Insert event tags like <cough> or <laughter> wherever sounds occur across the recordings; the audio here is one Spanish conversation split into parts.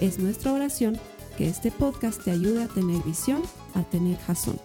Es nuestra oración que este podcast te ayude a tener visión, a tener jazón.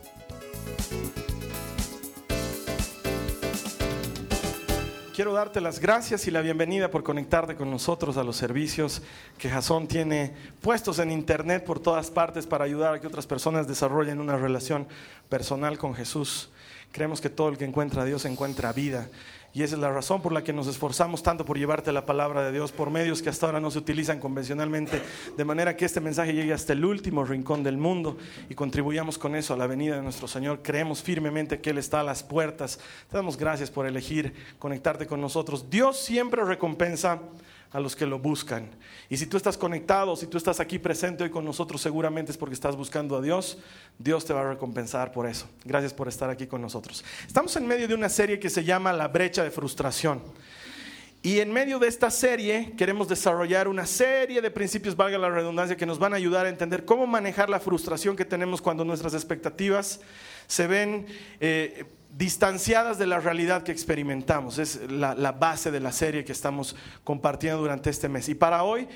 Quiero darte las gracias y la bienvenida por conectarte con nosotros a los servicios que Jason tiene puestos en internet por todas partes para ayudar a que otras personas desarrollen una relación personal con Jesús. Creemos que todo el que encuentra a Dios encuentra vida. Y esa es la razón por la que nos esforzamos tanto por llevarte la palabra de Dios por medios que hasta ahora no se utilizan convencionalmente, de manera que este mensaje llegue hasta el último rincón del mundo y contribuyamos con eso a la venida de nuestro Señor. Creemos firmemente que Él está a las puertas. Te damos gracias por elegir conectarte con nosotros. Dios siempre recompensa a los que lo buscan. Y si tú estás conectado, si tú estás aquí presente hoy con nosotros, seguramente es porque estás buscando a Dios. Dios te va a recompensar por eso. Gracias por estar aquí con nosotros. Estamos en medio de una serie que se llama La brecha de frustración. Y en medio de esta serie queremos desarrollar una serie de principios, valga la redundancia, que nos van a ayudar a entender cómo manejar la frustración que tenemos cuando nuestras expectativas se ven eh, distanciadas de la realidad que experimentamos. Es la, base de la serie que estamos compartiendo durante este mes. Y para hoy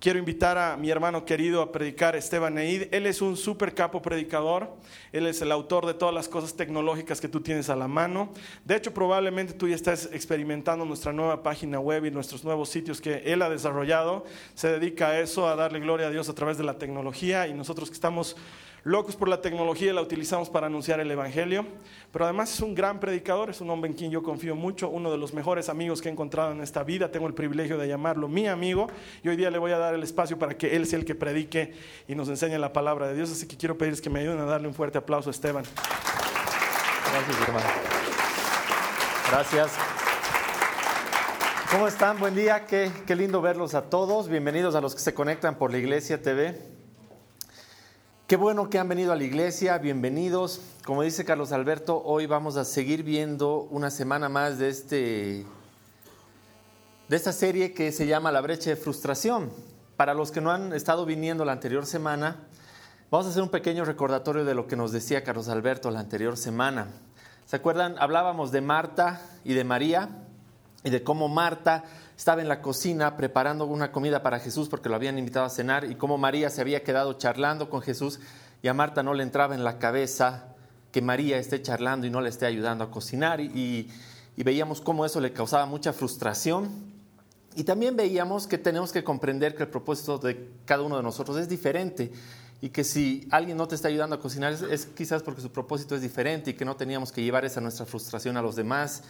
quiero invitar a mi hermano querido a predicar, Esteban Neid. Él es un super capo predicador. Él es el autor de todas las cosas tecnológicas que tú tienes a la mano. De hecho, probablemente tú ya estás experimentando nuestra nueva página web y nuestros nuevos sitios que él ha desarrollado. Se dedica a eso, a darle gloria a Dios a través de la tecnología. Y nosotros que estamos locos por la tecnología, la utilizamos para anunciar el Evangelio, pero además es un gran predicador, es un hombre en quien yo confío mucho, uno de los mejores amigos que he encontrado en esta vida, tengo el privilegio de llamarlo mi amigo y hoy día le voy a dar el espacio para que él sea el que predique y nos enseñe la palabra de Dios, así que quiero pedirles que me ayuden a darle un fuerte aplauso a Esteban. Gracias, hermano. Gracias. ¿Cómo están? Buen día, qué, qué lindo verlos a todos. Bienvenidos a los que se conectan por la Iglesia TV. Qué bueno que han venido a la iglesia, bienvenidos. Como dice Carlos Alberto, hoy vamos a seguir viendo una semana más de, este, de esta serie que se llama La brecha de frustración. Para los que no han estado viniendo la anterior semana, vamos a hacer un pequeño recordatorio de lo que nos decía Carlos Alberto la anterior semana. ¿Se acuerdan? Hablábamos de Marta y de María y de cómo Marta estaba en la cocina preparando una comida para Jesús porque lo habían invitado a cenar y cómo María se había quedado charlando con Jesús y a Marta no le entraba en la cabeza que María esté charlando y no le esté ayudando a cocinar y, veíamos cómo eso le causaba mucha frustración. Y también veíamos que tenemos que comprender que el propósito de cada uno de nosotros es diferente y que si alguien no te está ayudando a cocinar es quizás porque su propósito es diferente y que no teníamos que llevar esa nuestra frustración a los demás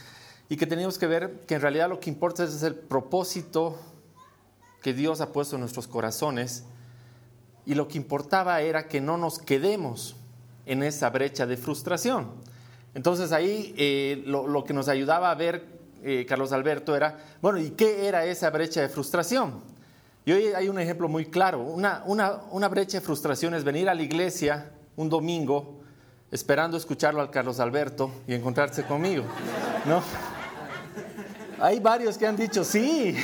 y que teníamos que ver que en realidad lo que importa es el propósito que Dios ha puesto en nuestros corazones y lo que importaba era que no nos quedemos en esa brecha de frustración. Entonces ahí eh, lo, lo, que nos ayudaba a ver eh, Carlos Alberto era, bueno, ¿y qué era esa brecha de frustración? Y hoy hay un ejemplo muy claro. Una, una, una brecha de frustración es venir a la iglesia un domingo esperando escucharlo al Carlos Alberto y encontrarse conmigo, ¿no? Hay varios que han dicho, sí,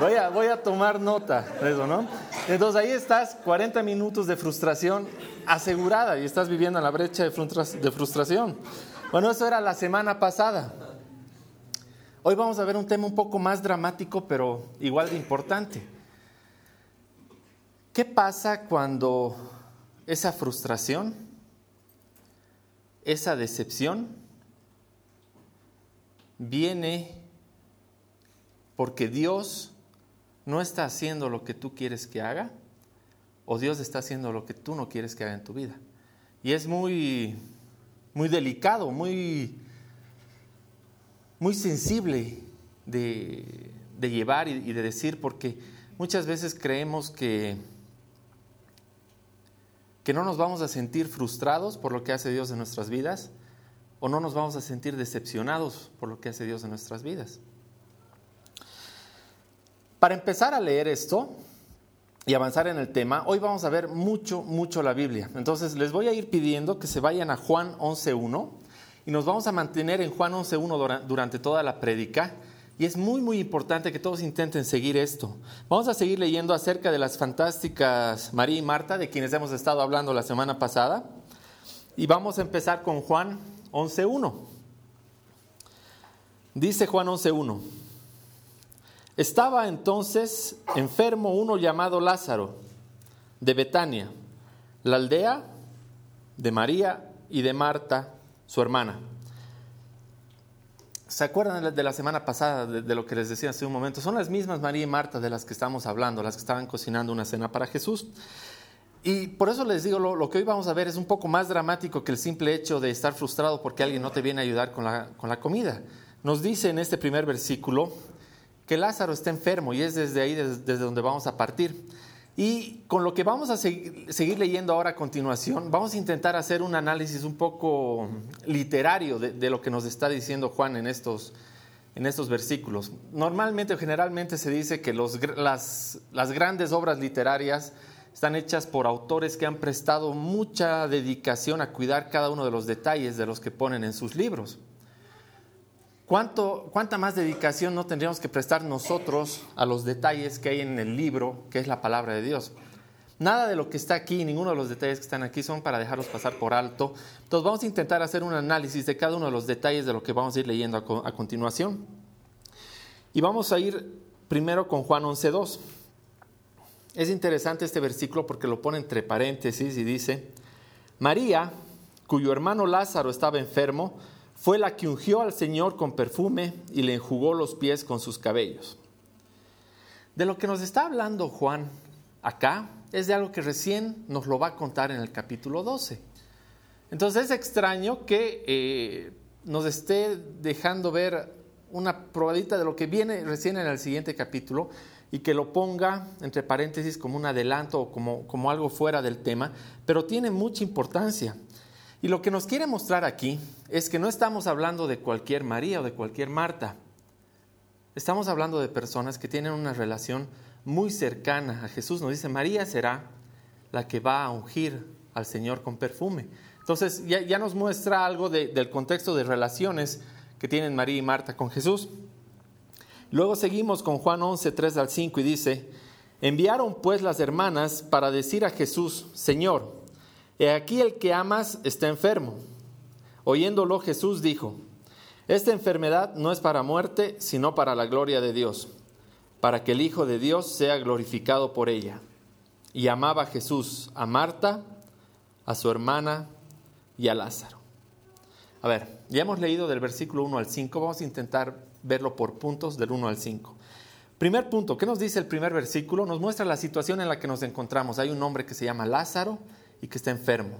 voy a, voy a tomar nota de eso, ¿no? Entonces ahí estás, 40 minutos de frustración asegurada y estás viviendo en la brecha de frustración. Bueno, eso era la semana pasada. Hoy vamos a ver un tema un poco más dramático, pero igual de importante. ¿Qué pasa cuando esa frustración, esa decepción, viene porque Dios no está haciendo lo que tú quieres que haga o Dios está haciendo lo que tú no quieres que haga en tu vida. Y es muy, muy delicado, muy, muy sensible de, llevar y, y de decir, porque muchas veces creemos que, que no nos vamos a sentir frustrados por lo que hace Dios en nuestras vidas o no nos vamos a sentir decepcionados por lo que hace Dios en nuestras vidas. Para empezar a leer esto, y avanzar en el tema, hoy vamos a ver mucho, mucho la Biblia. Entonces les voy a ir pidiendo que se vayan a Juan 11.1 y nos vamos a mantener en Juan 11.1 durante toda la prédica. Y es muy, muy importante que todos intenten seguir esto. Vamos a seguir leyendo acerca de las fantásticas María y Marta, de quienes hemos estado hablando la semana pasada. Y vamos a empezar con Juan 11.1. Dice Juan 11.1. Estaba entonces enfermo uno llamado Lázaro, de Betania, la aldea de María y de Marta, su hermana. ¿Se acuerdan de la semana pasada de, lo que les decía hace un momento? Son las mismas María y Marta de las que estamos hablando, las que estaban cocinando una cena para Jesús. Y por eso les digo, lo, que hoy vamos a ver es un poco más dramático que el simple hecho de estar frustrado porque alguien no te viene a ayudar con la, con la comida. Nos dice en este primer versículo que Lázaro está enfermo y es desde ahí desde donde vamos a partir. Y con lo que vamos a seguir, leyendo ahora a continuación, vamos a intentar hacer un análisis un poco literario de, lo que nos está diciendo Juan en estos, en estos versículos. Normalmente o generalmente se dice que los, las, las grandes obras literarias están hechas por autores que han prestado mucha dedicación a cuidar cada uno de los detalles de los que ponen en sus libros. ¿Cuánta más dedicación no tendríamos que prestar nosotros a los detalles que hay en el libro, que es la palabra de Dios? Nada de lo que está aquí, ninguno de los detalles que están aquí son para dejarlos pasar por alto. Entonces vamos a intentar hacer un análisis de cada uno de los detalles de lo que vamos a ir leyendo a, continuación. Y vamos a ir primero con Juan 11.2. Es interesante este versículo porque lo pone entre paréntesis y dice, María, cuyo hermano Lázaro estaba enfermo, fue la que ungió al Señor con perfume y le enjugó los pies con sus cabellos. De lo que nos está hablando Juan acá es de algo que recién nos lo va a contar en el capítulo 12. Entonces es extraño que eh, nos esté dejando ver una probadita de lo que viene recién en el siguiente capítulo y que lo ponga entre paréntesis como un adelanto o como, como algo fuera del tema, pero tiene mucha importancia. Y lo que nos quiere mostrar aquí es que no estamos hablando de cualquier María o de cualquier Marta. Estamos hablando de personas que tienen una relación muy cercana a Jesús. Nos dice, María será la que va a ungir al Señor con perfume. Entonces ya, nos muestra algo del contexto de relaciones que tienen María y Marta con Jesús. Luego seguimos con Juan 11, 3 al 5 y dice, enviaron pues las hermanas para decir a Jesús, Señor, He aquí el que amas está enfermo. Oyéndolo Jesús dijo, Esta enfermedad no es para muerte, sino para la gloria de Dios, para que el Hijo de Dios sea glorificado por ella. Y amaba Jesús a Marta, a su hermana y a Lázaro. A ver, ya hemos leído del versículo 1 al 5, vamos a intentar verlo por puntos del 1 al 5. Primer punto, ¿qué nos dice el primer versículo? Nos muestra la situación en la que nos encontramos. Hay un hombre que se llama Lázaro, y que está enfermo.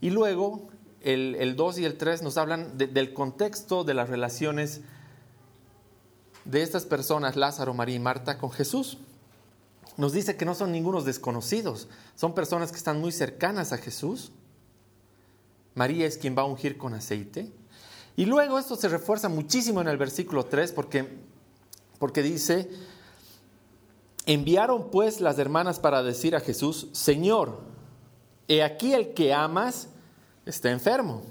Y luego el, 2 y el 3 nos hablan del contexto de las relaciones de estas personas, Lázaro, María y Marta, con Jesús. Nos dice que no son ningunos desconocidos, son personas que están muy cercanas a Jesús. María es quien va a ungir con aceite. Y luego esto se refuerza muchísimo en el versículo 3 porque, porque dice, enviaron pues las hermanas para decir a Jesús, Señor, He aquí el que amas está enfermo.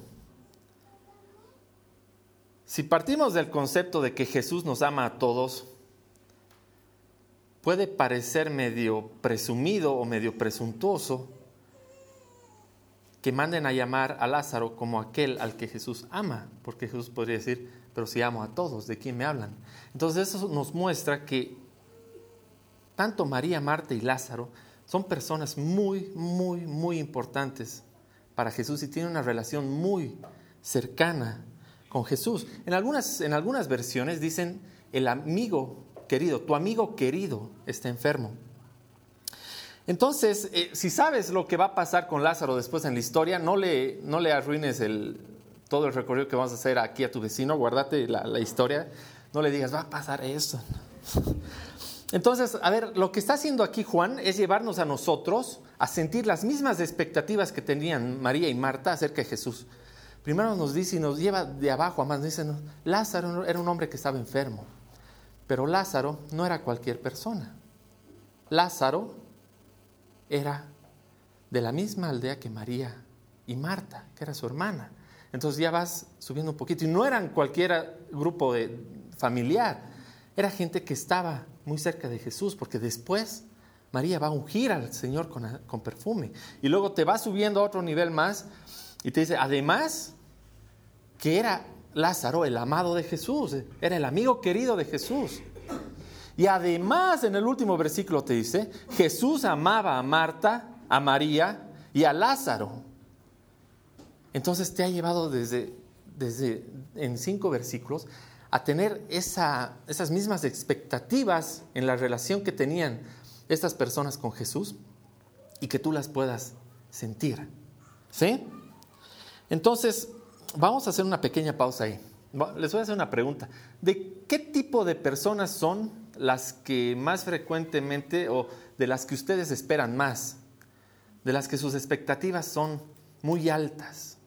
Si partimos del concepto de que Jesús nos ama a todos, puede parecer medio presumido o medio presuntuoso que manden a llamar a Lázaro como aquel al que Jesús ama, porque Jesús podría decir, pero si amo a todos, ¿de quién me hablan? Entonces eso nos muestra que tanto María, Marta y Lázaro son personas muy, muy, muy importantes para Jesús y tienen una relación muy cercana con Jesús. En algunas, en algunas versiones dicen el amigo querido, tu amigo querido está enfermo. Entonces, eh, si sabes lo que va a pasar con Lázaro después en la historia, no le, no le arruines el, todo el recorrido que vamos a hacer aquí a tu vecino, guárdate la, la historia, no le digas, va a pasar eso. <laughs> Entonces, a ver, lo que está haciendo aquí Juan es llevarnos a nosotros a sentir las mismas expectativas que tenían María y Marta acerca de Jesús. Primero nos dice y nos lleva de abajo a más, nos dice, Lázaro era un hombre que estaba enfermo, pero Lázaro no era cualquier persona. Lázaro era de la misma aldea que María y Marta, que era su hermana. Entonces ya vas subiendo un poquito. Y no eran cualquier grupo de, familiar, era gente que estaba muy cerca de Jesús, porque después María va a ungir al Señor con, con perfume. Y luego te va subiendo a otro nivel más y te dice, además, que era Lázaro, el amado de Jesús, era el amigo querido de Jesús. Y además en el último versículo te dice, Jesús amaba a Marta, a María y a Lázaro. Entonces te ha llevado desde, desde en cinco versículos a tener esa, esas mismas expectativas en la relación que tenían estas personas con Jesús y que tú las puedas sentir. ¿Sí? Entonces, vamos a hacer una pequeña pausa ahí. Les voy a hacer una pregunta. ¿De qué tipo de personas son las que más frecuentemente o de las que ustedes esperan más? De las que sus expectativas son muy altas.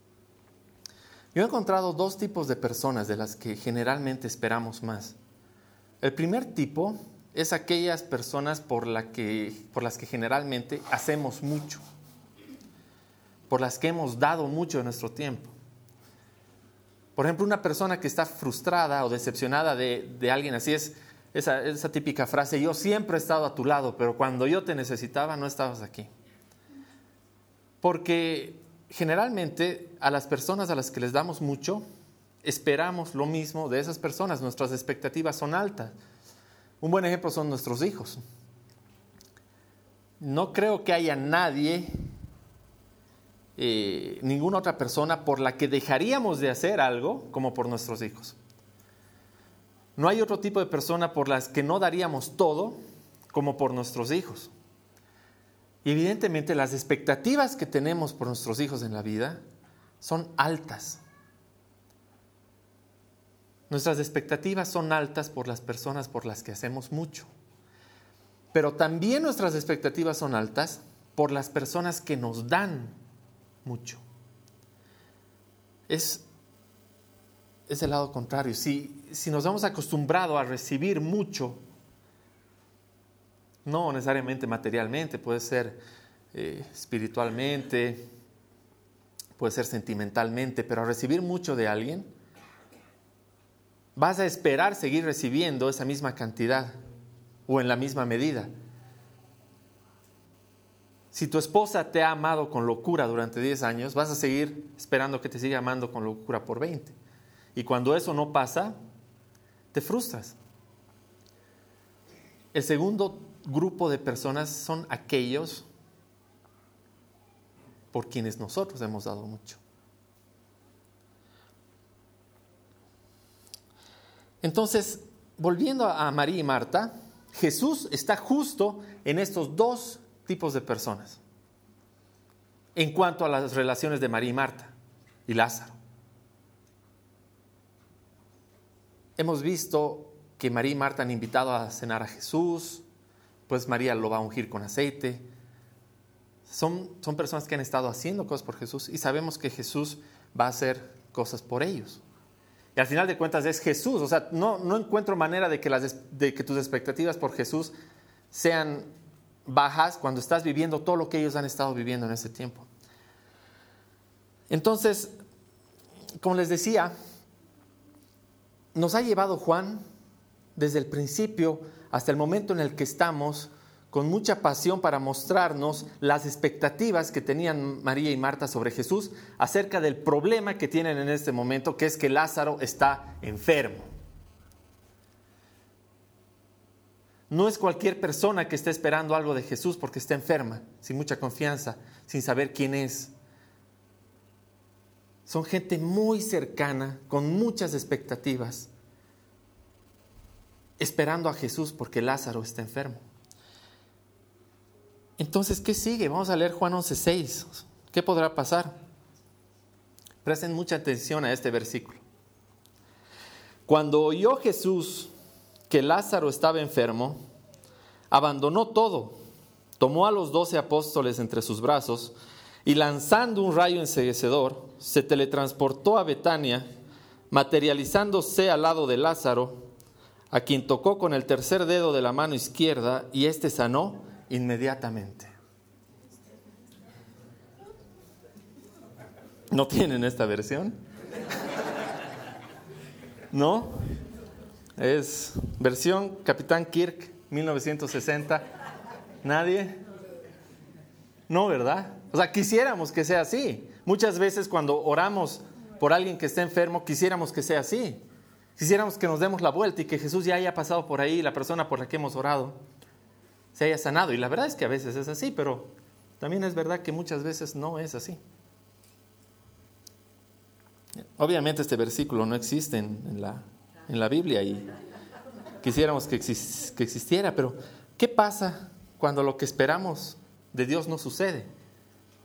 Yo he encontrado dos tipos de personas de las que generalmente esperamos más. El primer tipo es aquellas personas por, que, por las que generalmente hacemos mucho, por las que hemos dado mucho de nuestro tiempo. Por ejemplo, una persona que está frustrada o decepcionada de, alguien, así es esa típica frase, yo siempre he estado a tu lado, pero cuando yo te necesitaba no estabas aquí. Porque generalmente a las personas a las que les damos mucho, esperamos lo mismo de esas personas, nuestras expectativas son altas. Un buen ejemplo son nuestros hijos. No creo que haya nadie, eh, ninguna otra persona por la que dejaríamos de hacer algo como por nuestros hijos. No hay otro tipo de persona por las que no daríamos todo como por nuestros hijos. Evidentemente las expectativas que tenemos por nuestros hijos en la vida son altas. Nuestras expectativas son altas por las personas por las que hacemos mucho. Pero también nuestras expectativas son altas por las personas que nos dan mucho. Es, es el lado contrario. Si, si nos hemos acostumbrado a recibir mucho no necesariamente materialmente, puede ser eh, espiritualmente, puede ser sentimentalmente, pero a recibir mucho de alguien, vas a esperar seguir recibiendo esa misma cantidad o en la misma medida. Si tu esposa te ha amado con locura durante 10 años, vas a seguir esperando que te siga amando con locura por 20. Y cuando eso no pasa, te frustras. El segundo grupo de personas son aquellos por quienes nosotros hemos dado mucho. Entonces, volviendo a María y Marta, Jesús está justo en estos dos tipos de personas en cuanto a las relaciones de María y Marta y Lázaro. Hemos visto que María y Marta han invitado a cenar a Jesús, pues María lo va a ungir con aceite. Son, son personas que han estado haciendo cosas por Jesús y sabemos que Jesús va a hacer cosas por ellos. Y al final de cuentas es Jesús. O sea, no, no encuentro manera de que, las, de que tus expectativas por Jesús sean bajas cuando estás viviendo todo lo que ellos han estado viviendo en ese tiempo. Entonces, como les decía, nos ha llevado Juan desde el principio hasta el momento en el que estamos con mucha pasión para mostrarnos las expectativas que tenían María y Marta sobre Jesús acerca del problema que tienen en este momento, que es que Lázaro está enfermo. No es cualquier persona que esté esperando algo de Jesús porque está enferma, sin mucha confianza, sin saber quién es. Son gente muy cercana, con muchas expectativas esperando a Jesús porque Lázaro está enfermo. Entonces, ¿qué sigue? Vamos a leer Juan 11:6. ¿Qué podrá pasar? Presten mucha atención a este versículo. Cuando oyó Jesús que Lázaro estaba enfermo, abandonó todo, tomó a los doce apóstoles entre sus brazos y lanzando un rayo enseguecedor, se teletransportó a Betania, materializándose al lado de Lázaro, a quien tocó con el tercer dedo de la mano izquierda y éste sanó inmediatamente. ¿No tienen esta versión? ¿No? Es versión Capitán Kirk 1960. ¿Nadie? No, ¿verdad? O sea, quisiéramos que sea así. Muchas veces cuando oramos por alguien que está enfermo, quisiéramos que sea así. Quisiéramos que nos demos la vuelta y que Jesús ya haya pasado por ahí, la persona por la que hemos orado, se haya sanado. Y la verdad es que a veces es así, pero también es verdad que muchas veces no es así. Obviamente este versículo no existe en, la, en la, Biblia y quisiéramos que, que existiera, pero ¿qué pasa cuando lo que esperamos de Dios no sucede?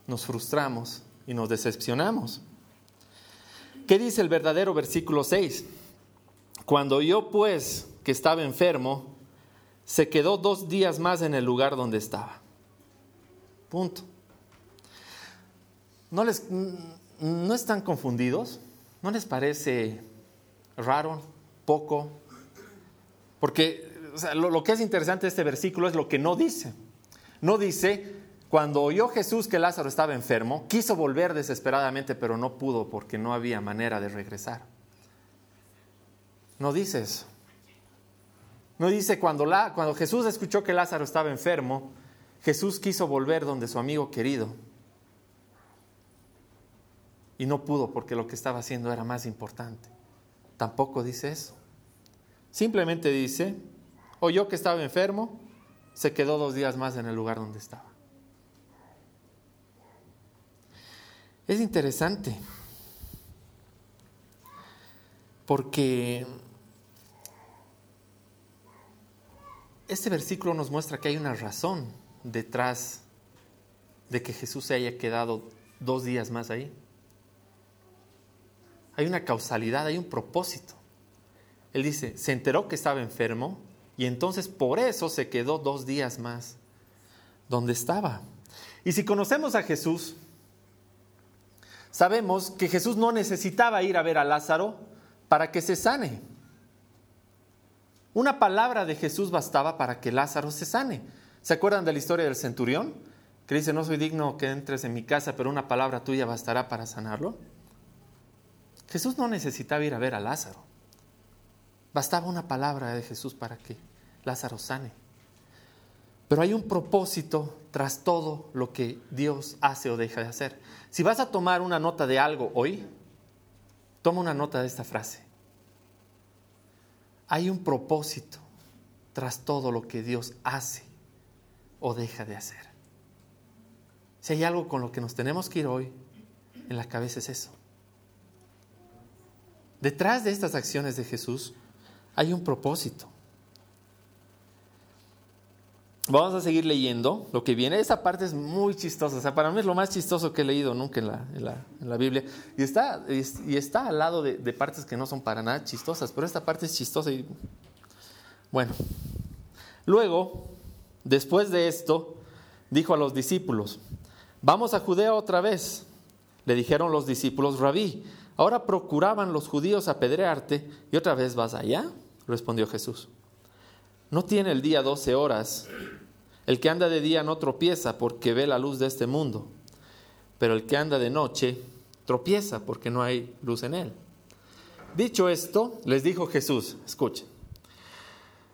Nos frustramos y nos decepcionamos. ¿Qué dice el verdadero versículo 6? Cuando yo pues, que estaba enfermo, se quedó dos días más en el lugar donde estaba. Punto. ¿No, les, ¿No están confundidos? ¿No les parece raro, poco? Porque lo, lo que es interesante de este versículo es lo que no dice. No dice, cuando oyó Jesús que Lázaro estaba enfermo, quiso volver desesperadamente, pero no pudo porque no había manera de regresar. No dice eso. No dice cuando, la, cuando Jesús escuchó que Lázaro estaba enfermo, Jesús quiso volver donde su amigo querido. Y no pudo porque lo que estaba haciendo era más importante. Tampoco dice eso. Simplemente dice, oyó que estaba enfermo, se quedó dos días más en el lugar donde estaba. Es interesante porque este versículo nos muestra que hay una razón detrás de que Jesús se haya quedado dos días más ahí. Hay una causalidad, hay un propósito. Él dice, se enteró que estaba enfermo y entonces por eso se quedó dos días más donde estaba. Y si conocemos a Jesús, sabemos que Jesús no necesitaba ir a ver a Lázaro para que se sane. Una palabra de Jesús bastaba para que Lázaro se sane. ¿Se acuerdan de la historia del centurión? Que dice, no soy digno que entres en mi casa, pero una palabra tuya bastará para sanarlo. Jesús no necesitaba ir a ver a Lázaro. Bastaba una palabra de Jesús para que Lázaro sane. Pero hay un propósito tras todo lo que Dios hace o deja de hacer. Si vas a tomar una nota de algo hoy, toma una nota de esta frase. Hay un propósito tras todo lo que Dios hace o deja de hacer. Si hay algo con lo que nos tenemos que ir hoy, en la cabeza es eso. Detrás de estas acciones de Jesús hay un propósito. Vamos a seguir leyendo lo que viene. Esa parte es muy chistosa. O sea, para mí es lo más chistoso que he leído nunca en la, Biblia. Y está, y está al lado de, de, partes que no son para nada chistosas, pero esta parte es chistosa. Y... Bueno, luego, después de esto, dijo a los discípulos, vamos a Judea otra vez. Le dijeron los discípulos, rabí, ahora procuraban los judíos apedrearte y otra vez vas allá, respondió Jesús. No tiene el día doce horas. El que anda de día no tropieza porque ve la luz de este mundo, pero el que anda de noche tropieza porque no hay luz en él. Dicho esto, les dijo Jesús, escuchen,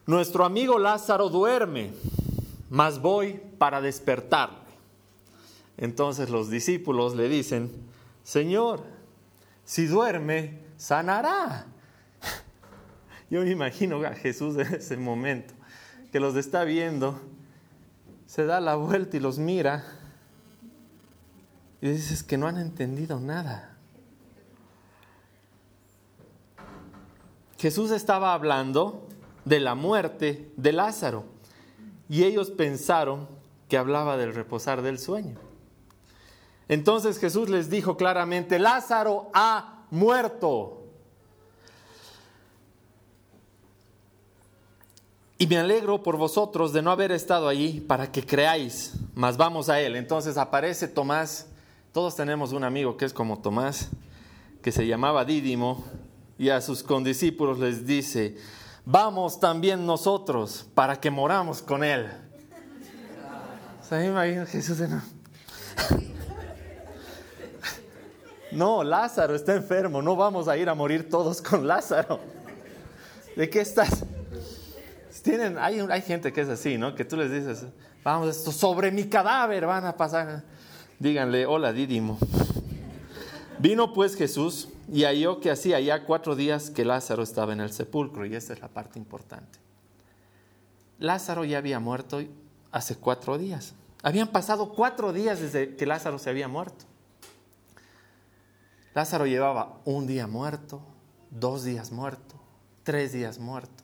nuestro amigo Lázaro duerme, mas voy para despertarle. Entonces los discípulos le dicen, Señor, si duerme, sanará. Yo me imagino a Jesús en ese momento, que los está viendo, se da la vuelta y los mira y dices que no han entendido nada. Jesús estaba hablando de la muerte de Lázaro y ellos pensaron que hablaba del reposar del sueño. Entonces Jesús les dijo claramente, Lázaro ha muerto. Y me alegro por vosotros de no haber estado allí para que creáis, mas vamos a él. Entonces aparece Tomás, todos tenemos un amigo que es como Tomás, que se llamaba Dídimo, y a sus condiscípulos les dice, vamos también nosotros para que moramos con él. ¿Se imagina Jesús? No. No, Lázaro está enfermo, no vamos a ir a morir todos con Lázaro. ¿De qué estás? Tienen, hay, hay gente que es así, ¿no? Que tú les dices, vamos, esto sobre mi cadáver van a pasar. Díganle, hola Dídimo. Vino pues Jesús y halló que hacía ya cuatro días que Lázaro estaba en el sepulcro, y esta es la parte importante. Lázaro ya había muerto hace cuatro días. Habían pasado cuatro días desde que Lázaro se había muerto. Lázaro llevaba un día muerto, dos días muerto, tres días muerto,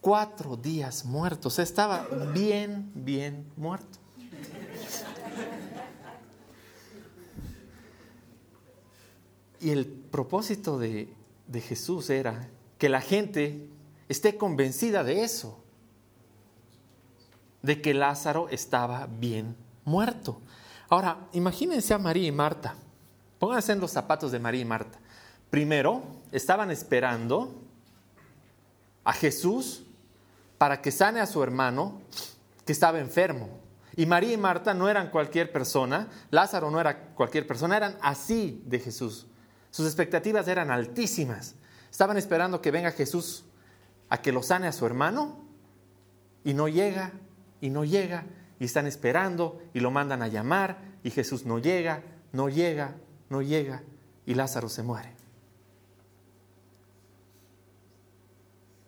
cuatro días muertos. Estaba bien, bien muerto. Y el propósito de, de Jesús era que la gente esté convencida de eso, de que Lázaro estaba bien muerto. Ahora, imagínense a María y Marta. Pónganse en los zapatos de María y Marta. Primero, estaban esperando a Jesús para que sane a su hermano que estaba enfermo. Y María y Marta no eran cualquier persona, Lázaro no era cualquier persona, eran así de Jesús. Sus expectativas eran altísimas. Estaban esperando que venga Jesús a que lo sane a su hermano y no llega, y no llega, y están esperando y lo mandan a llamar y Jesús no llega, no llega, no llega y Lázaro se muere.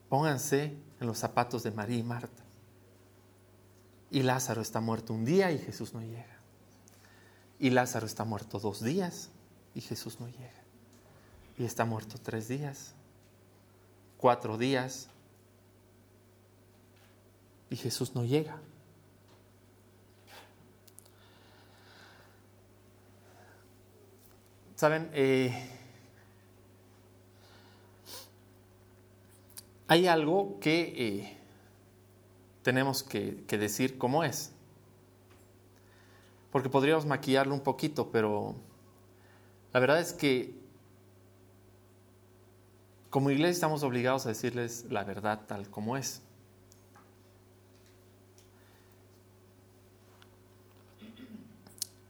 Pónganse en los zapatos de María y Marta. Y Lázaro está muerto un día y Jesús no llega. Y Lázaro está muerto dos días y Jesús no llega. Y está muerto tres días, cuatro días y Jesús no llega. Saben, eh, hay algo que eh, tenemos que, que decir cómo es. Porque podríamos maquillarlo un poquito, pero la verdad es que como iglesia estamos obligados a decirles la verdad tal como es.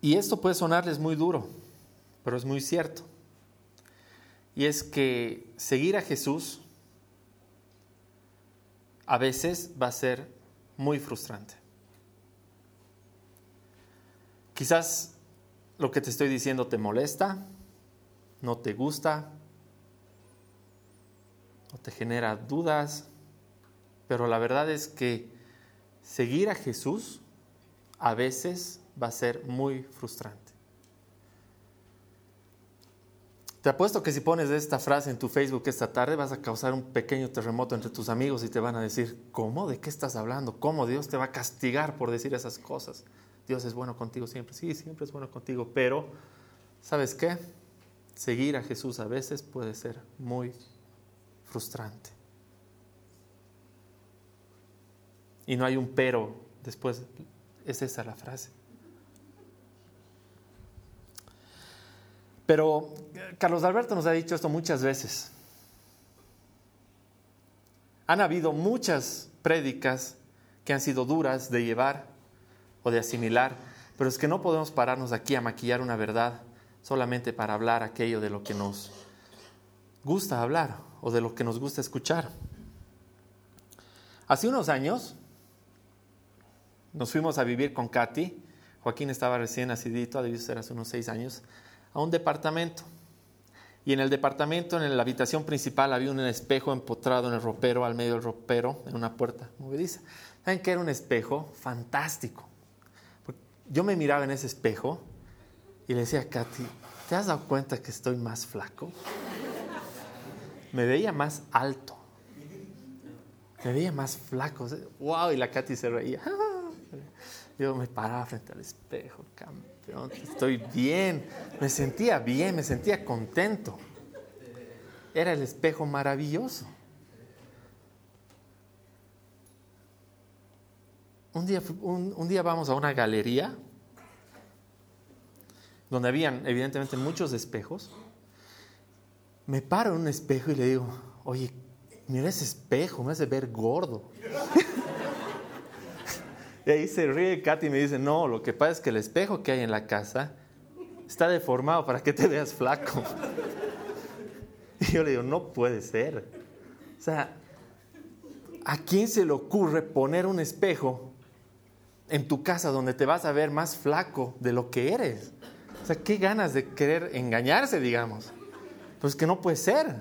Y esto puede sonarles muy duro, pero es muy cierto. Y es que seguir a Jesús a veces va a ser muy frustrante. Quizás lo que te estoy diciendo te molesta, no te gusta, o te genera dudas, pero la verdad es que seguir a Jesús a veces va a ser muy frustrante. Te apuesto que si pones esta frase en tu Facebook esta tarde vas a causar un pequeño terremoto entre tus amigos y te van a decir, ¿cómo? ¿De qué estás hablando? ¿Cómo Dios te va a castigar por decir esas cosas? Dios es bueno contigo siempre. Sí, siempre es bueno contigo, pero ¿sabes qué? Seguir a Jesús a veces puede ser muy frustrante. Y no hay un pero después, es esa la frase. Pero Carlos Alberto nos ha dicho esto muchas veces. Han habido muchas prédicas que han sido duras de llevar o de asimilar, pero es que no podemos pararnos aquí a maquillar una verdad solamente para hablar aquello de lo que nos gusta hablar o de lo que nos gusta escuchar. Hace unos años nos fuimos a vivir con Katy, Joaquín estaba recién nacidito, debió ser hace unos seis años, a un departamento. Y en el departamento, en la habitación principal, había un espejo empotrado en el ropero, al medio del ropero, en una puerta movediza. ¿Saben qué era un espejo? Fantástico. Yo me miraba en ese espejo y le decía a Katy, ¿te has dado cuenta que estoy más flaco? Me veía más alto. Me veía más flaco. ¡Wow! Y la Katy se reía. <laughs> Yo me paraba frente al espejo, campeón, estoy bien. Me sentía bien, me sentía contento. Era el espejo maravilloso. Un día, un, día vamos a una galería donde habían evidentemente muchos espejos. Me paro en un espejo y le digo, oye, mira ese espejo, me hace ver gordo. Y ahí se ríe Katy y me dice, no, lo que pasa es que el espejo que hay en la casa está deformado para que te veas flaco. <laughs> Y yo le digo, no puede ser. O sea, ¿a quién se le ocurre poner un espejo en tu casa donde te vas a ver más flaco de lo que eres? O sea, qué ganas de querer engañarse, digamos. Pues que no puede ser.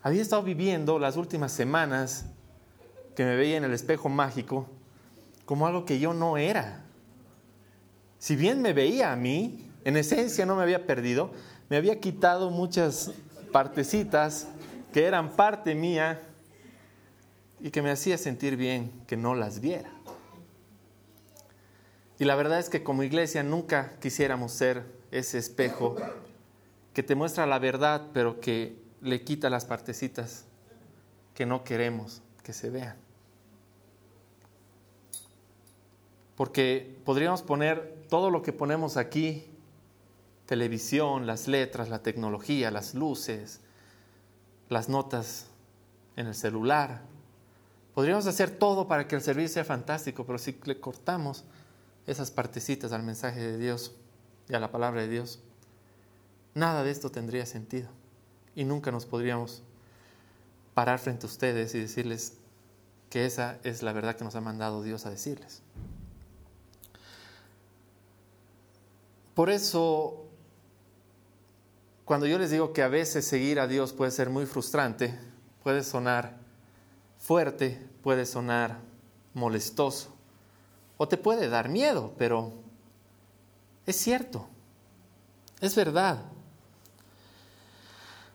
Había estado viviendo las últimas semanas que me veía en el espejo mágico como algo que yo no era. Si bien me veía a mí, en esencia no me había perdido, me había quitado muchas partecitas que eran parte mía y que me hacía sentir bien que no las viera. Y la verdad es que como iglesia nunca quisiéramos ser ese espejo que te muestra la verdad, pero que le quita las partecitas que no queremos que se vean. Porque podríamos poner todo lo que ponemos aquí, televisión, las letras, la tecnología, las luces, las notas en el celular. Podríamos hacer todo para que el servicio sea fantástico, pero si le cortamos esas partecitas al mensaje de Dios y a la palabra de Dios, nada de esto tendría sentido y nunca nos podríamos parar frente a ustedes y decirles que esa es la verdad que nos ha mandado Dios a decirles. Por eso, cuando yo les digo que a veces seguir a Dios puede ser muy frustrante, puede sonar fuerte, puede sonar molestoso, o te puede dar miedo, pero es cierto, es verdad.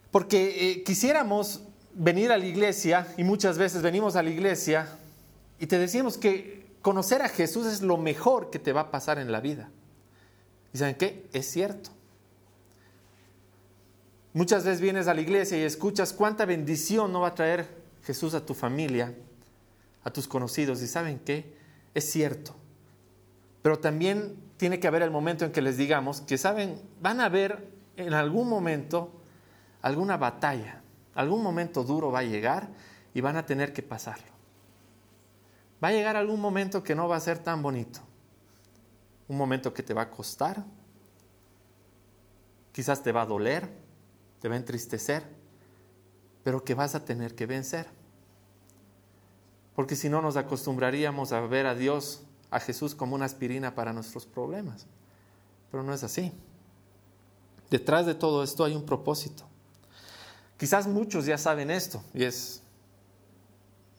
Porque eh, quisiéramos venir a la iglesia, y muchas veces venimos a la iglesia, y te decimos que conocer a Jesús es lo mejor que te va a pasar en la vida. ¿Y saben qué? Es cierto. Muchas veces vienes a la iglesia y escuchas cuánta bendición no va a traer Jesús a tu familia, a tus conocidos. ¿Y saben qué? Es cierto. Pero también tiene que haber el momento en que les digamos que, ¿saben? Van a ver en algún momento alguna batalla, algún momento duro va a llegar y van a tener que pasarlo. Va a llegar algún momento que no va a ser tan bonito, un momento que te va a costar, quizás te va a doler, te va a entristecer, pero que vas a tener que vencer. Porque si no nos acostumbraríamos a ver a Dios, a Jesús como una aspirina para nuestros problemas. Pero no es así. Detrás de todo esto hay un propósito. Quizás muchos ya saben esto y es,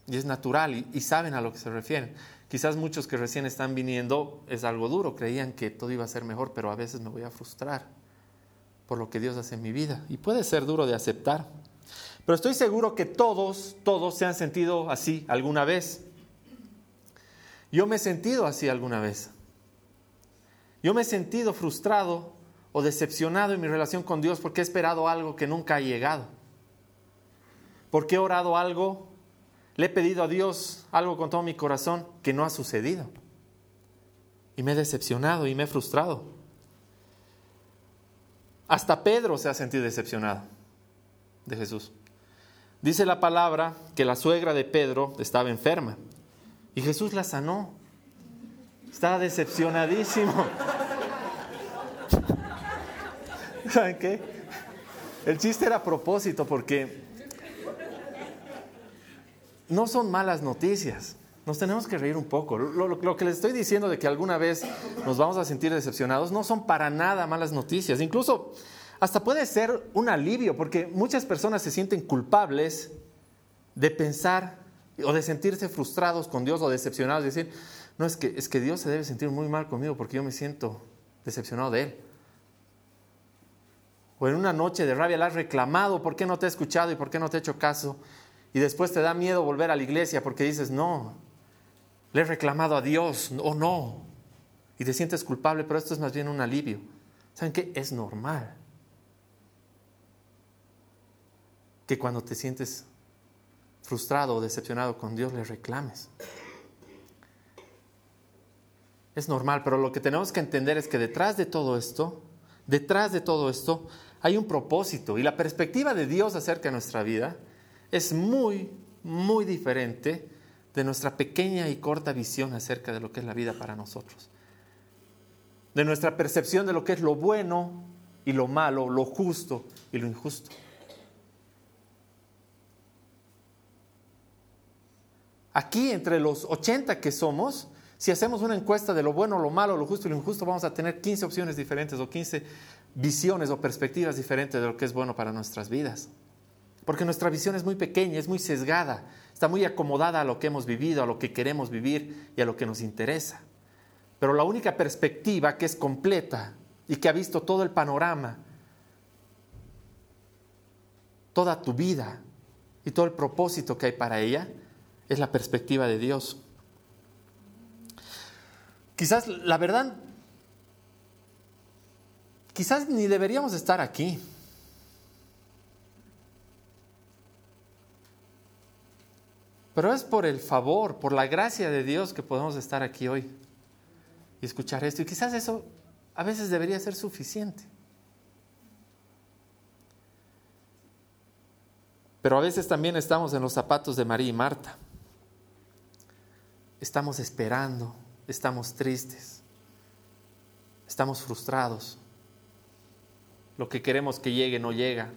y es natural y, y saben a lo que se refieren. Quizás muchos que recién están viniendo es algo duro, creían que todo iba a ser mejor, pero a veces me voy a frustrar por lo que Dios hace en mi vida. Y puede ser duro de aceptar. Pero estoy seguro que todos, todos se han sentido así alguna vez. Yo me he sentido así alguna vez. Yo me he sentido frustrado o decepcionado en mi relación con Dios porque he esperado algo que nunca ha llegado porque he orado algo, le he pedido a Dios algo con todo mi corazón que no ha sucedido. Y me he decepcionado y me he frustrado. Hasta Pedro se ha sentido decepcionado de Jesús. Dice la palabra que la suegra de Pedro estaba enferma y Jesús la sanó. Estaba decepcionadísimo. <laughs> ¿Saben qué? El chiste era a propósito porque no son malas noticias. Nos tenemos que reír un poco. Lo, que les estoy diciendo de que alguna vez nos vamos a sentir decepcionados no son para nada malas noticias. Incluso hasta puede ser un alivio porque muchas personas se sienten culpables de pensar o de sentirse frustrados con Dios o decepcionados. Y decir, no, es que, es que Dios se debe sentir muy mal conmigo porque yo me siento decepcionado de Él. O en una noche de rabia le has reclamado, ¿por qué no te he escuchado y por qué no te he hecho caso? Y después te da miedo volver a la iglesia porque dices, no, le he reclamado a Dios o no. Y te sientes culpable, pero esto es más bien un alivio. ¿Saben qué? Es normal. Que cuando te sientes frustrado o decepcionado con Dios le reclames. Es normal, pero lo que tenemos que entender es que detrás de todo esto, detrás de todo esto, hay un propósito y la perspectiva de Dios acerca de nuestra vida es muy, muy diferente de nuestra pequeña y corta visión acerca de lo que es la vida para nosotros. de nuestra percepción de lo que es lo bueno y lo malo, lo justo y lo injusto. Aquí, entre los 80 que somos, si hacemos una encuesta de lo bueno, lo malo, lo justo y lo injusto, vamos a tener 15 opciones diferentes o 15 visiones o perspectivas diferentes de lo que es bueno para nuestras vidas. Porque nuestra visión es muy pequeña, es muy sesgada, está muy acomodada a lo que hemos vivido, a lo que queremos vivir y a lo que nos interesa. Pero la única perspectiva que es completa y que ha visto todo el panorama, toda tu vida y todo el propósito que hay para ella, es la perspectiva de Dios. Quizás, la verdad, quizás ni deberíamos estar aquí. Pero es por el favor, por la gracia de Dios que podemos estar aquí hoy y escuchar esto. Y quizás eso a veces debería ser suficiente. Pero a veces también estamos en los zapatos de María y Marta. Estamos esperando, estamos tristes, estamos frustrados. Lo que queremos que llegue no llega.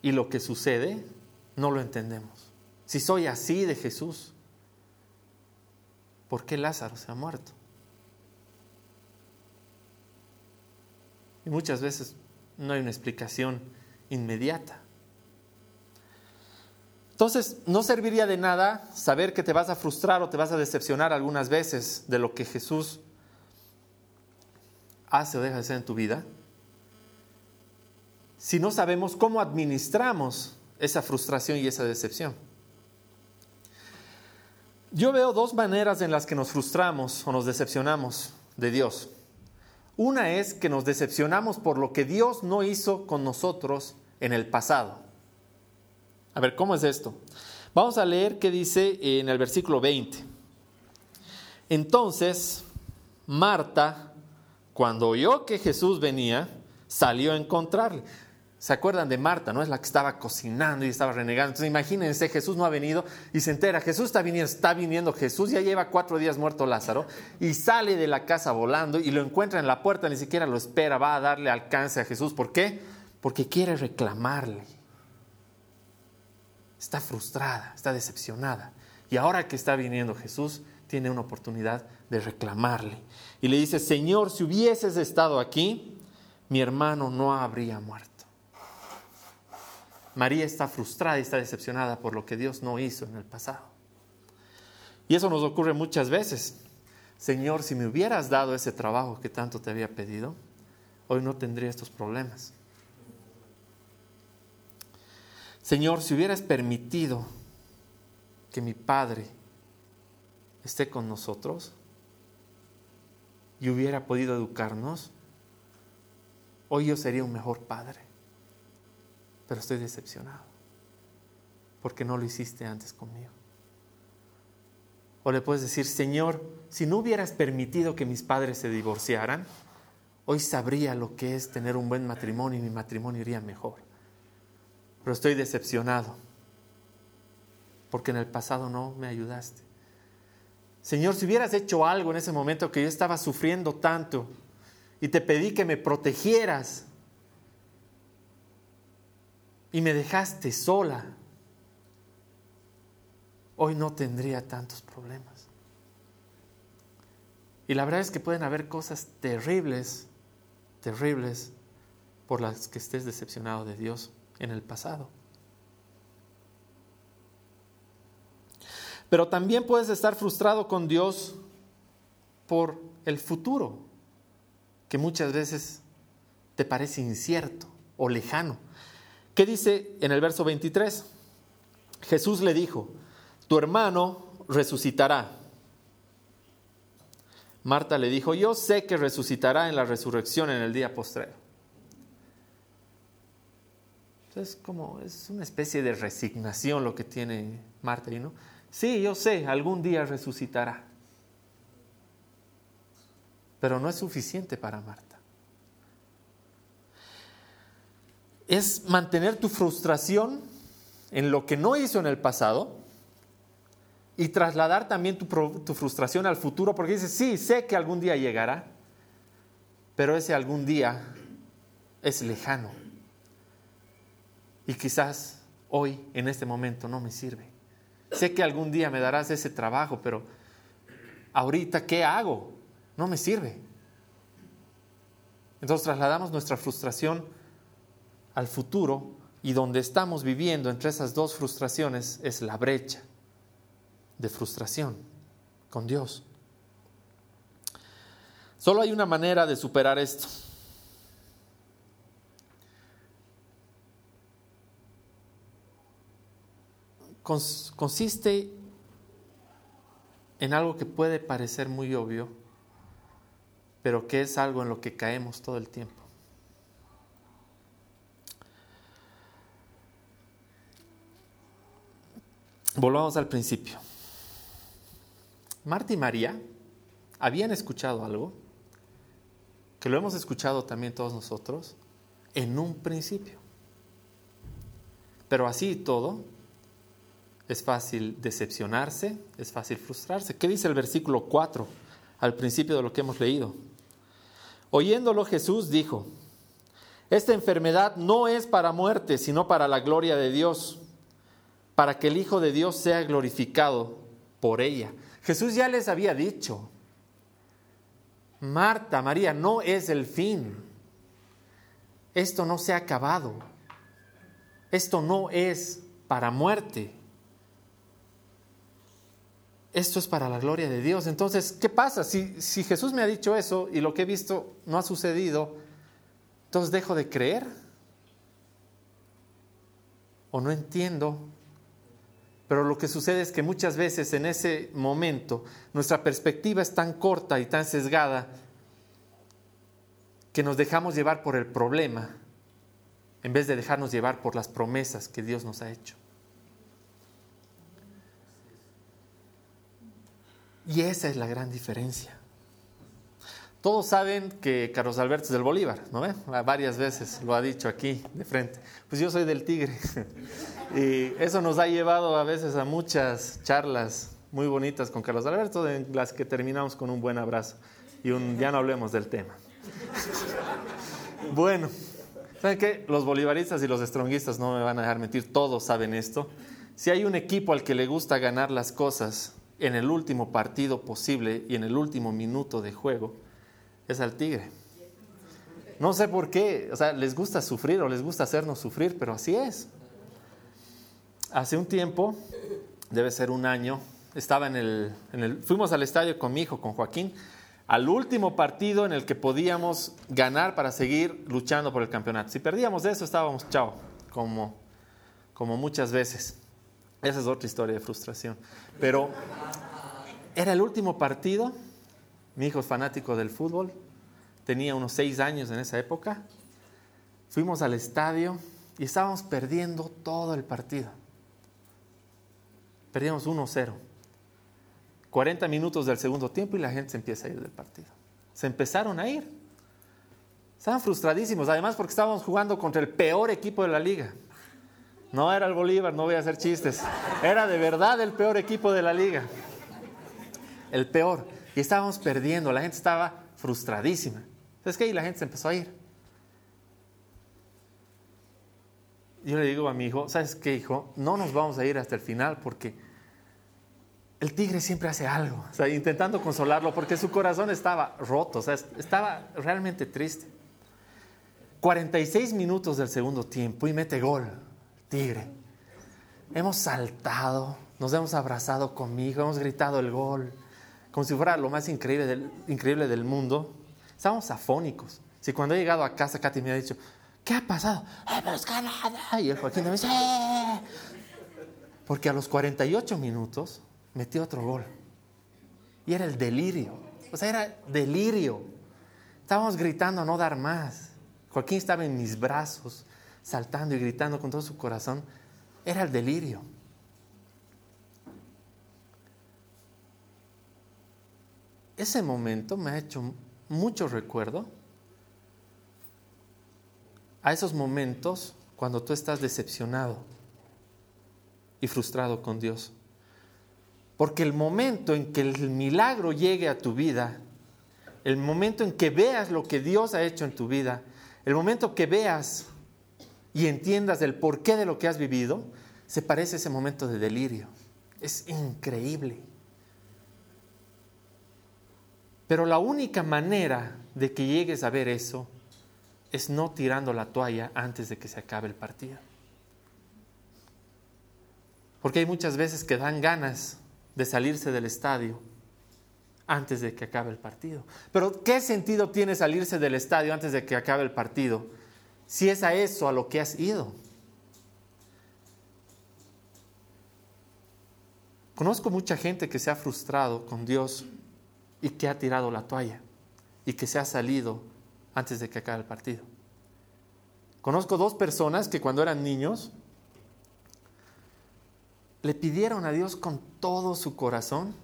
Y lo que sucede no lo entendemos. Si soy así de Jesús, ¿por qué Lázaro se ha muerto? Y muchas veces no hay una explicación inmediata. Entonces, no serviría de nada saber que te vas a frustrar o te vas a decepcionar algunas veces de lo que Jesús hace o deja de hacer en tu vida, si no sabemos cómo administramos esa frustración y esa decepción. Yo veo dos maneras en las que nos frustramos o nos decepcionamos de Dios. Una es que nos decepcionamos por lo que Dios no hizo con nosotros en el pasado. A ver, ¿cómo es esto? Vamos a leer qué dice en el versículo 20. Entonces, Marta, cuando oyó que Jesús venía, salió a encontrarle. ¿Se acuerdan de Marta? ¿No? Es la que estaba cocinando y estaba renegando. Entonces imagínense, Jesús no ha venido y se entera, Jesús está viniendo, está viniendo Jesús, ya lleva cuatro días muerto Lázaro y sale de la casa volando y lo encuentra en la puerta, ni siquiera lo espera, va a darle alcance a Jesús. ¿Por qué? Porque quiere reclamarle. Está frustrada, está decepcionada. Y ahora que está viniendo Jesús, tiene una oportunidad de reclamarle. Y le dice, Señor, si hubieses estado aquí, mi hermano no habría muerto. María está frustrada y está decepcionada por lo que Dios no hizo en el pasado. Y eso nos ocurre muchas veces. Señor, si me hubieras dado ese trabajo que tanto te había pedido, hoy no tendría estos problemas. Señor, si hubieras permitido que mi Padre esté con nosotros y hubiera podido educarnos, hoy yo sería un mejor Padre pero estoy decepcionado porque no lo hiciste antes conmigo. O le puedes decir, Señor, si no hubieras permitido que mis padres se divorciaran, hoy sabría lo que es tener un buen matrimonio y mi matrimonio iría mejor. Pero estoy decepcionado porque en el pasado no me ayudaste. Señor, si hubieras hecho algo en ese momento que yo estaba sufriendo tanto y te pedí que me protegieras y me dejaste sola, hoy no tendría tantos problemas. Y la verdad es que pueden haber cosas terribles, terribles, por las que estés decepcionado de Dios en el pasado. Pero también puedes estar frustrado con Dios por el futuro, que muchas veces te parece incierto o lejano. ¿Qué dice en el verso 23? Jesús le dijo, tu hermano resucitará. Marta le dijo, yo sé que resucitará en la resurrección en el día postrero. Es como, es una especie de resignación lo que tiene Marta y no. Sí, yo sé, algún día resucitará. Pero no es suficiente para Marta. Es mantener tu frustración en lo que no hizo en el pasado y trasladar también tu, tu, frustración al futuro, porque dices, sí, sé que algún día llegará, pero ese algún día es lejano. Y quizás hoy, en este momento, no me sirve. Sé que algún día me darás ese trabajo, pero ahorita, ¿qué hago? No me sirve. Entonces trasladamos nuestra frustración al futuro y donde estamos viviendo entre esas dos frustraciones es la brecha de frustración con Dios. Solo hay una manera de superar esto. consiste en algo que puede parecer muy obvio, pero que es algo en lo que caemos todo el tiempo. Volvamos al principio. Marta y María habían escuchado algo, que lo hemos escuchado también todos nosotros, en un principio. Pero así todo, es fácil decepcionarse, es fácil frustrarse. ¿Qué dice el versículo 4 al principio de lo que hemos leído? Oyéndolo Jesús dijo, esta enfermedad no es para muerte, sino para la gloria de Dios, para que el Hijo de Dios sea glorificado por ella. Jesús ya les había dicho, Marta, María, no es el fin. Esto no se ha acabado. Esto no es para muerte. Esto es para la gloria de Dios. Entonces, ¿qué pasa? Si, si Jesús me ha dicho eso y lo que he visto no ha sucedido, entonces dejo de creer. O no entiendo pero lo que sucede es que muchas veces en ese momento nuestra perspectiva es tan corta y tan sesgada que nos dejamos llevar por el problema en vez de dejarnos llevar por las promesas que Dios nos ha hecho. Y esa es la gran diferencia. Todos saben que Carlos Alberto es del Bolívar, ¿no ve? Varias veces lo ha dicho aquí de frente. Pues yo soy del Tigre. <laughs> Y eso nos ha llevado a veces a muchas charlas muy bonitas con Carlos Alberto, en las que terminamos con un buen abrazo. Y un, ya no hablemos del tema. <laughs> Bueno, ¿saben qué? Los bolivaristas y los estronguistas no me van a dejar mentir, todos saben esto. Si hay un equipo al que le gusta ganar las cosas en el último partido posible y en el último minuto de juego, es al Tigre. No sé por qué, o sea, les gusta sufrir o les gusta hacernos sufrir, pero así es. Hace un tiempo, debe ser un año, estaba en el, en el, fuimos al estadio con mi hijo, con Joaquín, al último partido en el que podíamos ganar para seguir luchando por el campeonato. Si perdíamos de eso, estábamos chao, como, como muchas veces. Esa es otra historia de frustración. Pero era el último partido mi hijo es fanático del fútbol, tenía unos seis años en esa época. Fuimos al estadio y estábamos perdiendo todo el partido. Perdíamos 1-0. 40 minutos del segundo tiempo y la gente se empieza a ir del partido. Se empezaron a ir. Estaban frustradísimos, además porque estábamos jugando contra el peor equipo de la liga. No era el Bolívar, no voy a hacer chistes. Era de verdad el peor equipo de la liga. El peor. Estábamos perdiendo, la gente estaba frustradísima. ¿Sabes qué? Y la gente se empezó a ir. Yo le digo a mi hijo, ¿sabes qué, hijo? No nos vamos a ir hasta el final porque el tigre siempre hace algo. O sea, intentando consolarlo porque su corazón estaba roto, o sea, estaba realmente triste. 46 minutos del segundo tiempo y mete gol, tigre. Hemos saltado, nos hemos abrazado conmigo, hemos gritado el gol como si fuera lo más increíble del, increíble del mundo. Estábamos afónicos. Si cuando he llegado a casa, Katy me ha dicho, ¿qué ha pasado? ¡Eh, Y el Joaquín me dice, ¡Eh! Porque a los 48 minutos metió otro gol. Y era el delirio. O sea, era delirio. Estábamos gritando a no dar más. Joaquín estaba en mis brazos, saltando y gritando con todo su corazón. Era el delirio. Ese momento me ha hecho mucho recuerdo a esos momentos cuando tú estás decepcionado y frustrado con Dios. Porque el momento en que el milagro llegue a tu vida, el momento en que veas lo que Dios ha hecho en tu vida, el momento que veas y entiendas el porqué de lo que has vivido, se parece a ese momento de delirio. Es increíble. Pero la única manera de que llegues a ver eso es no tirando la toalla antes de que se acabe el partido. Porque hay muchas veces que dan ganas de salirse del estadio antes de que acabe el partido. Pero ¿qué sentido tiene salirse del estadio antes de que acabe el partido si es a eso a lo que has ido? Conozco mucha gente que se ha frustrado con Dios y que ha tirado la toalla y que se ha salido antes de que acabe el partido. Conozco dos personas que cuando eran niños le pidieron a Dios con todo su corazón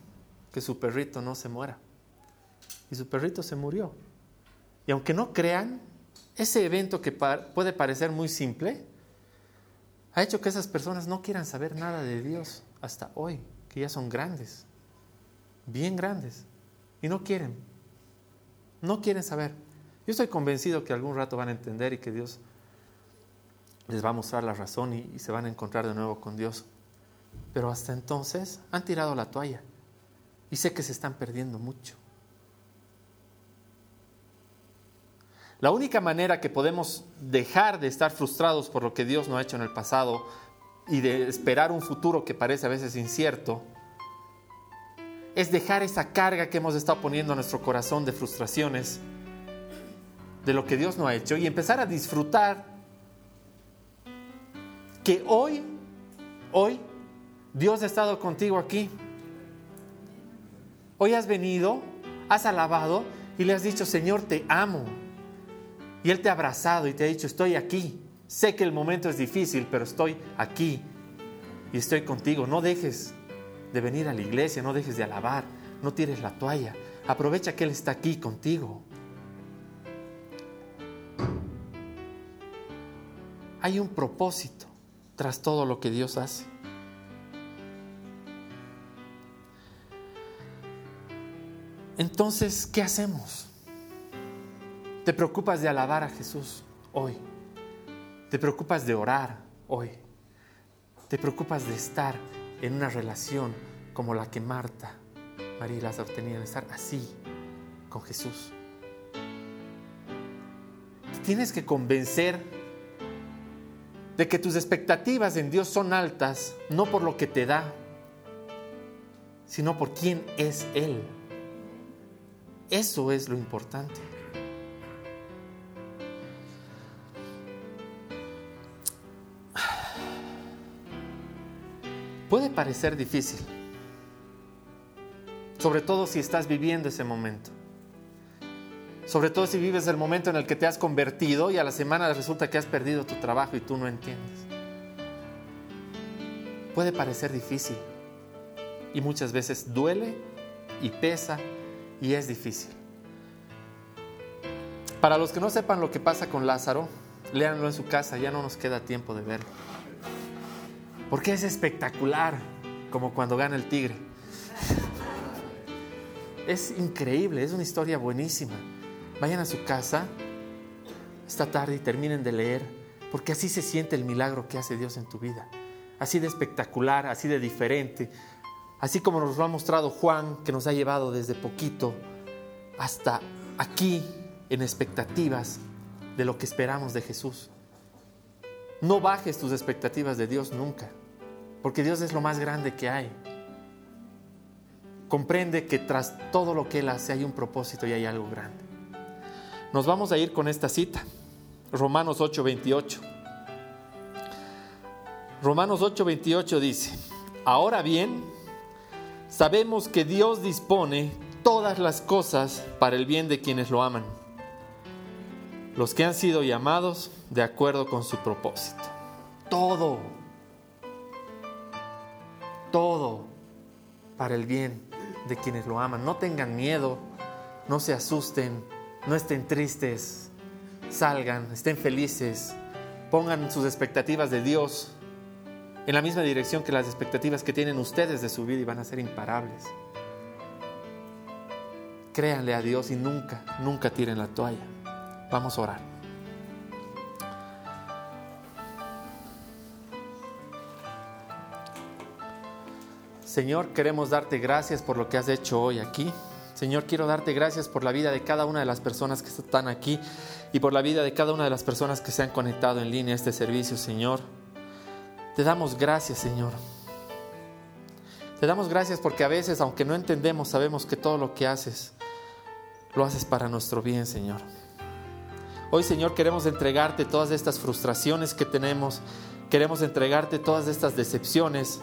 que su perrito no se muera. Y su perrito se murió. Y aunque no crean, ese evento que puede parecer muy simple, ha hecho que esas personas no quieran saber nada de Dios hasta hoy, que ya son grandes, bien grandes, y no quieren, no quieren saber. Yo estoy convencido que algún rato van a entender y que Dios les va a mostrar la razón y, y se van a encontrar de nuevo con Dios. Pero hasta entonces han tirado la toalla y sé que se están perdiendo mucho. La única manera que podemos dejar de estar frustrados por lo que Dios no ha hecho en el pasado y de esperar un futuro que parece a veces incierto, es dejar esa carga que hemos estado poniendo a nuestro corazón de frustraciones, de lo que Dios no ha hecho y empezar a disfrutar que hoy, hoy Dios ha estado contigo aquí. Hoy has venido, has alabado y le has dicho, Señor, te amo. Y Él te ha abrazado y te ha dicho, estoy aquí. Sé que el momento es difícil, pero estoy aquí y estoy contigo. No dejes de venir a la iglesia, no dejes de alabar, no tires la toalla. Aprovecha que Él está aquí contigo. Hay un propósito tras todo lo que Dios hace. Entonces, ¿qué hacemos? ¿Te preocupas de alabar a Jesús hoy? ¿Te preocupas de orar hoy? ¿Te preocupas de estar en una relación como la que Marta, María y Lázaro tenían, estar así con Jesús? tienes que convencer de que tus expectativas en Dios son altas, no por lo que te da, sino por quién es Él. Eso es lo importante. Puede parecer difícil, sobre todo si estás viviendo ese momento. Sobre todo si vives el momento en el que te has convertido y a la semana resulta que has perdido tu trabajo y tú no entiendes. Puede parecer difícil y muchas veces duele y pesa y es difícil. Para los que no sepan lo que pasa con Lázaro, léanlo en su casa, ya no nos queda tiempo de verlo. Porque es espectacular, como cuando gana el tigre. Es increíble, es una historia buenísima. Vayan a su casa esta tarde y terminen de leer, porque así se siente el milagro que hace Dios en tu vida. Así de espectacular, así de diferente, Así como nos lo ha mostrado Juan, que nos ha llevado desde poquito hasta aquí en expectativas de lo que esperamos de Jesús. No bajes tus expectativas de Dios nunca, porque Dios es lo más grande que hay. Comprende que tras todo lo que Él hace hay un propósito y hay algo grande. Nos vamos a ir con esta cita, Romanos 8:28. Romanos 8:28 dice, ahora bien, sabemos que Dios dispone todas las cosas para el bien de quienes lo aman, los que han sido llamados de acuerdo con su propósito. Todo, todo para el bien de quienes lo aman. No tengan miedo, no se asusten, no estén tristes, salgan, estén felices, pongan sus expectativas de Dios en la misma dirección que las expectativas que tienen ustedes de su vida y van a ser imparables. Créanle a Dios y nunca, nunca tiren la toalla. Vamos a orar. Señor, queremos darte gracias por lo que has hecho hoy aquí. Señor, quiero darte gracias por la vida de cada una de las personas que están aquí y por la vida de cada una de las personas que se han conectado en línea a este servicio, Señor. Te damos gracias, Señor. Te damos gracias porque a veces, aunque no entendemos, sabemos que todo lo que haces, lo haces para nuestro bien, Señor. Hoy, Señor, queremos entregarte todas estas frustraciones que tenemos, queremos entregarte todas estas decepciones,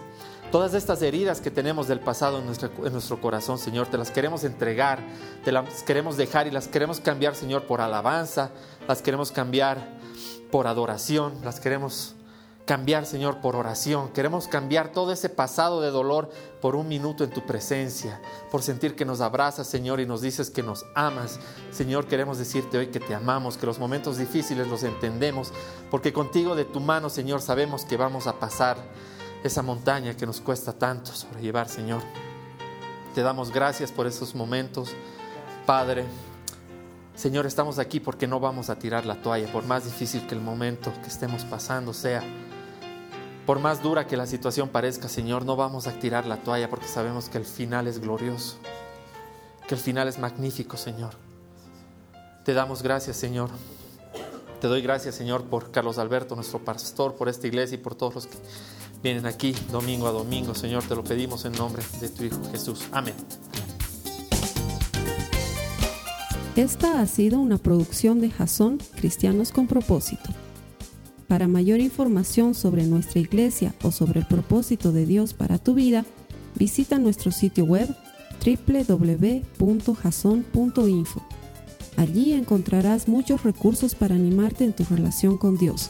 todas estas heridas que tenemos del pasado en nuestro, corazón, Señor. Te las queremos entregar, te las queremos dejar y las queremos cambiar, Señor, por alabanza, las queremos cambiar por adoración, las queremos cambiar, Señor, por oración. Queremos cambiar todo ese pasado de dolor por un minuto en tu presencia, por sentir que nos abrazas, Señor, y nos dices que nos amas. Señor, queremos decirte hoy que te amamos, que los momentos difíciles los entendemos, porque contigo de tu mano, Señor, sabemos que vamos a pasar esa montaña que nos cuesta tanto sobrellevar, Señor. Te damos gracias por esos momentos, Padre. Señor, estamos aquí porque no vamos a tirar la toalla, por más difícil que el momento que estemos pasando sea. Por más dura que la situación parezca, Señor, no vamos a tirar la toalla porque sabemos que el final es glorioso, que el final es magnífico, Señor. Te damos gracias, Señor. Te doy gracias, Señor, por Carlos Alberto, nuestro pastor, por esta iglesia y por todos los que vienen aquí domingo a domingo. Señor, te lo pedimos en nombre de tu Hijo Jesús. Amén. Esta ha sido una producción de Jason Cristianos con propósito. Para mayor información sobre nuestra iglesia o sobre el propósito de Dios para tu vida, visita nuestro sitio web www.jason.info. Allí encontrarás muchos recursos para animarte en tu relación con Dios,